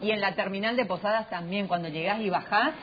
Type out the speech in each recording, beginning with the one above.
Y en la terminal de Posadas también, cuando llegás y bajás,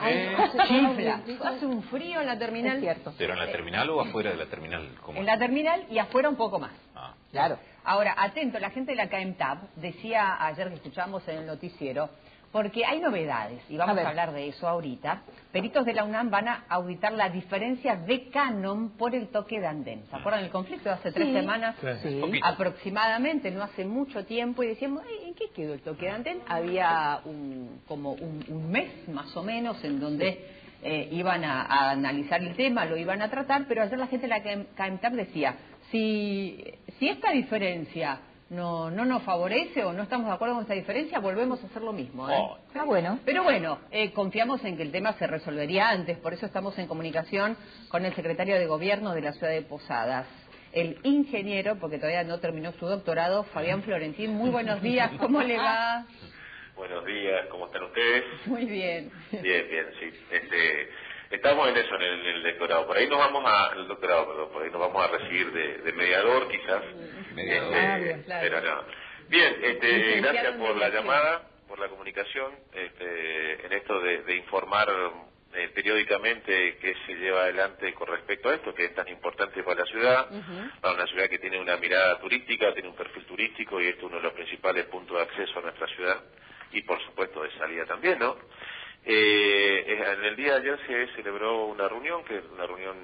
chifla. Hace un frío en la terminal. cierto. ¿Pero en la terminal o afuera de la terminal? ¿Cómo? En la terminal y afuera un poco más. Ah. Claro. Ahora, atento, la gente de la KMTAP decía ayer que escuchamos en el noticiero, porque hay novedades, y vamos A hablar de eso ahorita. Peritos de la UNAM van a auditar la diferencia de canon por el toque de andén. ¿Se acuerdan del conflicto de hace tres semanas? Sí. Aproximadamente, no hace mucho tiempo, y decíamos, "Ay, ¿en qué quedó el toque de andén? Había un, como un, un mes más o menos en donde eh, iban a, a analizar el tema, lo iban a tratar, pero ayer la gente de la KM KMTAP decía, si, si esta diferencia no, no nos favorece o no estamos de acuerdo con esta diferencia, volvemos a hacer lo mismo. ¿eh? Oh. Ah, bueno. Pero bueno, eh, confiamos en que el tema se resolvería antes, por eso estamos en comunicación con el secretario de Gobierno de la ciudad de Posadas, el ingeniero, porque todavía no terminó su doctorado, Fabián Florentín. Muy buenos días, ¿cómo le va? Buenos días, ¿cómo están ustedes? Muy bien. Bien, bien, sí. Este, estamos en eso, en el, en el doctorado. Por ahí nos vamos a, el doctorado, perdón, por ahí nos vamos a recibir de, de mediador quizás. Mediador. Este, Ah, claro. Pero no. Bien, este, gracias por la llamada, por la comunicación, este, en esto de, de informar eh, periódicamente qué se lleva adelante con respecto a esto, que es tan importante para la ciudad, para una ciudad que tiene una mirada turística, tiene un perfil turístico y esto es uno de los principales puntos de acceso a nuestra ciudad y por supuesto de salida también, ¿no? Eh, en el día de ayer se celebró una reunión, que una reunión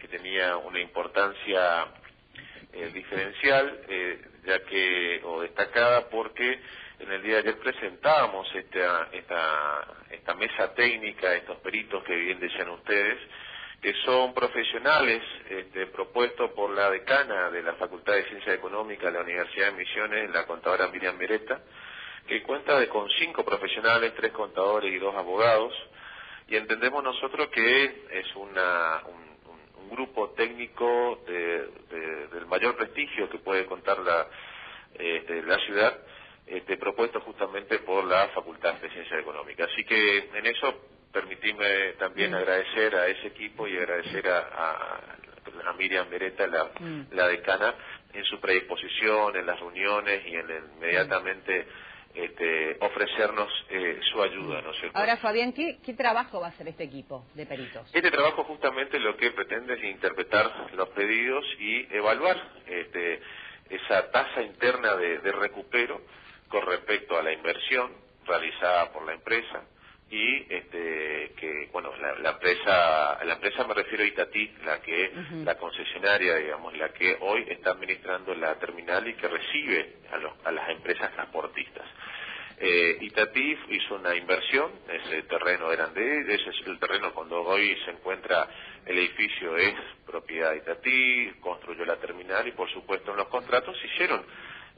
que tenía una importancia eh, diferencial, eh, ya que, o destacada, porque en el día de ayer presentábamos esta, esta, esta mesa técnica, estos peritos que bien decían ustedes, que son profesionales este, propuestos por la decana de la Facultad de Ciencias Económicas de la Universidad de Misiones, la contadora Miriam Beretta, que cuenta de con cinco profesionales, tres contadores y dos abogados, y entendemos nosotros que es una, un, grupo técnico de- de- del mayor prestigio que puede contar la, este, la ciudad, este, propuesto justamente por la Facultad de Ciencias Económicas. Así que en eso permitime también Mm. agradecer a ese equipo y agradecer a, a- a Miriam Beretta, la, Mm. la decana, en su predisposición, en las reuniones y en el- inmediatamente este, ofrecernos eh, su ayuda, ¿no es cierto? Ahora, Fabián, ¿qué, ¿qué trabajo va a hacer este equipo de peritos? Este trabajo justamente lo que pretende es interpretar los pedidos y evaluar este, esa tasa interna de, de recupero con respecto a la inversión realizada por la empresa y este, que bueno la, la empresa la empresa me refiero a Itatí la que Ujú. la concesionaria digamos la que hoy está administrando la terminal y que recibe a, los- a las empresas transportistas eh, Itatí hizo una inversión, ese terreno eran de ese es el terreno cuando hoy se encuentra el edificio es propiedad de Itatí, construyó la terminal y por supuesto en los contratos hicieron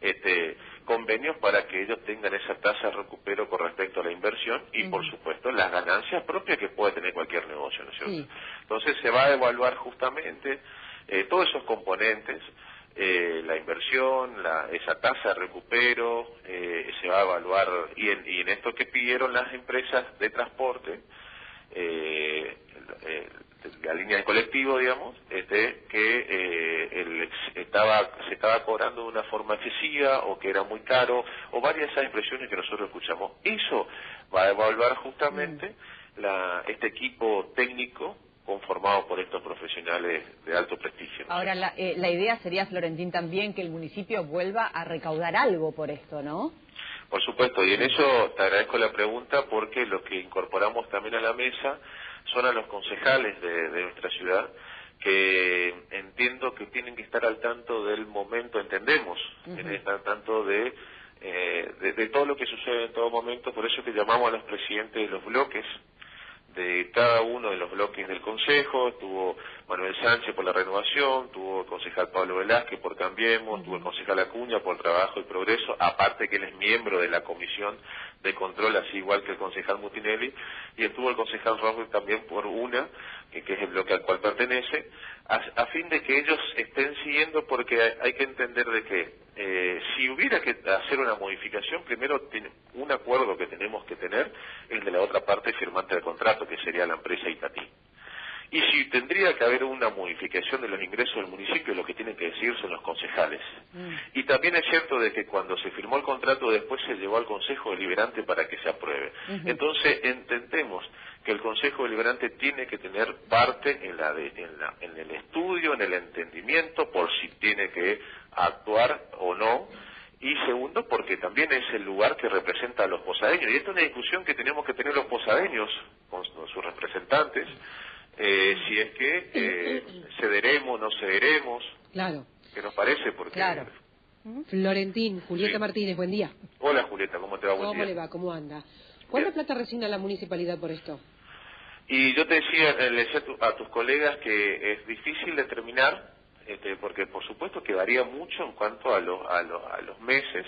este, convenios para que ellos tengan esa tasa de recupero con respecto a la inversión y por supuesto las ganancias propias que puede tener cualquier negocio, ¿no es cierto? Sí. Entonces se va a evaluar justamente eh, todos esos componentes, eh, la inversión, la- esa tasa de recupero, eh, se va a evaluar, y en, y en esto que pidieron las empresas de transporte, eh, eh, la línea de colectivo, digamos, este, que eh, el ex- estaba, se estaba cobrando de una forma excesiva o que era muy caro, o varias de esas expresiones que nosotros escuchamos. Eso va a evaluar justamente la- este equipo técnico conformado por estos profesionales de alto prestigio. ¿no? Ahora, la, eh, la idea sería, Florentín, también que el municipio vuelva a recaudar algo por esto, ¿no? Por supuesto, y en eso te agradezco la pregunta porque lo que incorporamos también a la mesa son a los concejales de, de nuestra ciudad que entiendo que tienen que estar al tanto del momento, entendemos, tienen que estar al tanto de, eh, de, de todo lo que sucede en todo momento, por eso que llamamos a los presidentes de los bloques, cada uno de los bloques del Consejo, estuvo Manuel Sánchez por la renovación, tuvo el concejal Pablo Velázquez por Cambiemos, tuvo el concejal Acuña por Trabajo y Progreso, aparte que él es miembro de la Comisión de Control, así igual que el concejal Mutinelli, y estuvo el concejal Rojo también por UNA, que, es el bloque al cual pertenece, a, fin de que ellos estén siguiendo, porque hay, que entender de que eh, si hubiera que hacer una modificación, primero un acuerdo que tenemos que tener es de la otra parte firmante del contrato, que sería la empresa Itatí. Y si tendría que haber una modificación de los ingresos del municipio, lo que tienen que decir son los concejales. Mm. Y también es cierto de que cuando se firmó el contrato después se llevó al Consejo Deliberante para que se apruebe. Entonces entendemos que el Consejo Deliberante tiene que tener parte en, la en, la, en el estudio, en el entendimiento, por si tiene que actuar o no y segundo porque también es el lugar que representa a los posadeños y esta es una discusión que tenemos que tener los posadeños con sus representantes eh, si es que eh, cederemos no cederemos claro qué nos parece porque claro. Florentín Julieta Martínez buen día hola Julieta cómo te va cómo le va cómo anda ¿cuánta plata resigna la municipalidad por esto? y yo te decía eh, le decía a tus colegas que es difícil determinar este, porque por supuesto que varía mucho en cuanto a, los a, los a los meses.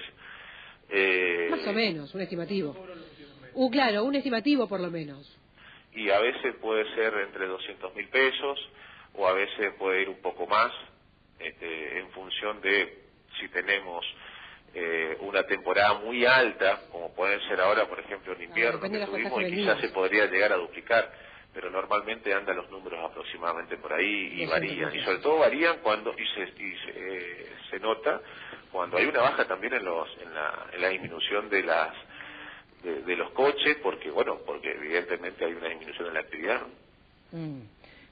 Eh, Más o menos, un estimativo. Uh, claro, un estimativo por lo menos. Y a veces puede ser entre 200 mil pesos o a veces puede ir un poco más este, en función de si tenemos eh, una temporada muy alta, como puede ser ahora, por ejemplo, en invierno que tuvimos y quizás se podría llegar a duplicar pero normalmente andan los números aproximadamente por ahí y varían. Y sobre todo varían cuando, y se, y se, eh, se, nota cuando hay una baja también en, los, en, la, en la disminución de las de, los coches, porque bueno, porque evidentemente hay una disminución en la actividad. Mm.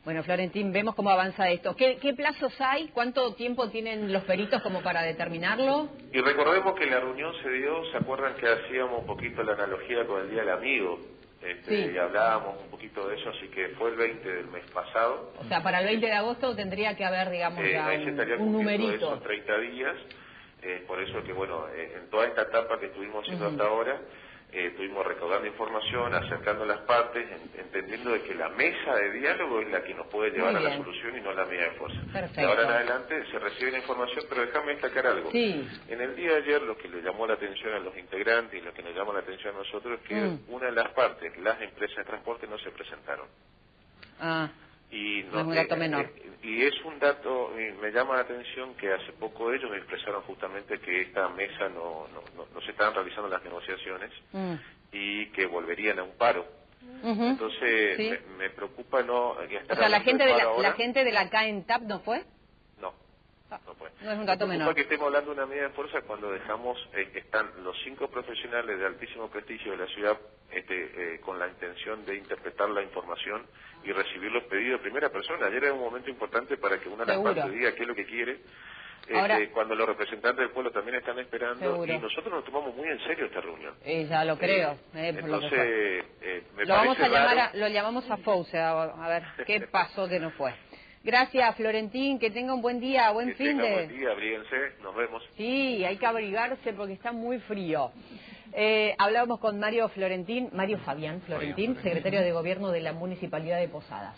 Bueno, Florentín, vemos cómo avanza esto. ¿Qué, ¿Qué, plazos hay? ¿Cuánto tiempo tienen los peritos como para determinarlo? Y recordemos que la reunión se dio, ¿se acuerdan que hacíamos un poquito la analogía con el Día del Amigo? Este, y hablábamos un poquito de eso, así que fue el 20 del mes pasado. O sea, para el 20 de agosto tendría que haber, digamos, eh, ya un, numerito. Esos 30 días, eh, por eso que, bueno, eh, en toda esta etapa que estuvimos haciendo hasta ahora, eh, estuvimos recaudando información, acercando las partes, entendiendo de que la mesa de diálogo es la que nos puede llevar a la solución y no la medida de fuerza. De ahora en adelante se recibe la información, pero déjame destacar algo. En el día de ayer lo que le llamó la atención a los integrantes y lo que nos llamó la atención a nosotros es que mm. una de las partes, las empresas de transporte, no se presentaron. Ah. Y no, es un dato menor. Eh, y es un dato, me llama la atención que hace poco ellos me expresaron justamente que esta mesa no, no, no, se estaban realizando las negociaciones mm. y que volverírían a un paro. Entonces me, preocupa no... O sea, la gente, de la, la gente de la CAENTAP no fue. No. Es un dato menor. que estemos hablando de una medida de fuerza cuando dejamos, eh, están los cinco profesionales de altísimo prestigio de la ciudad este, eh, con la intención de interpretar la información y recibir los pedidos de primera persona. Ayer era un momento importante para que una de las partes diga qué es lo que quiere. Este, cuando los representantes del pueblo también están esperando y nosotros nos tomamos muy en serio esta reunión. ya lo creo. Eh, entonces, eh, me lo vamos a llamar lo llamamos a Fouce a, ver qué pasó que no fue. Gracias, Florentín. Que tenga un buen día, buen fin de. Buen día, abríguense, nos vemos. Sí, hay que abrigarse porque está muy frío. Eh, hablábamos con Mario Florentín, Mario Fabián Florentín, secretario de Gobierno de la Municipalidad de Posadas.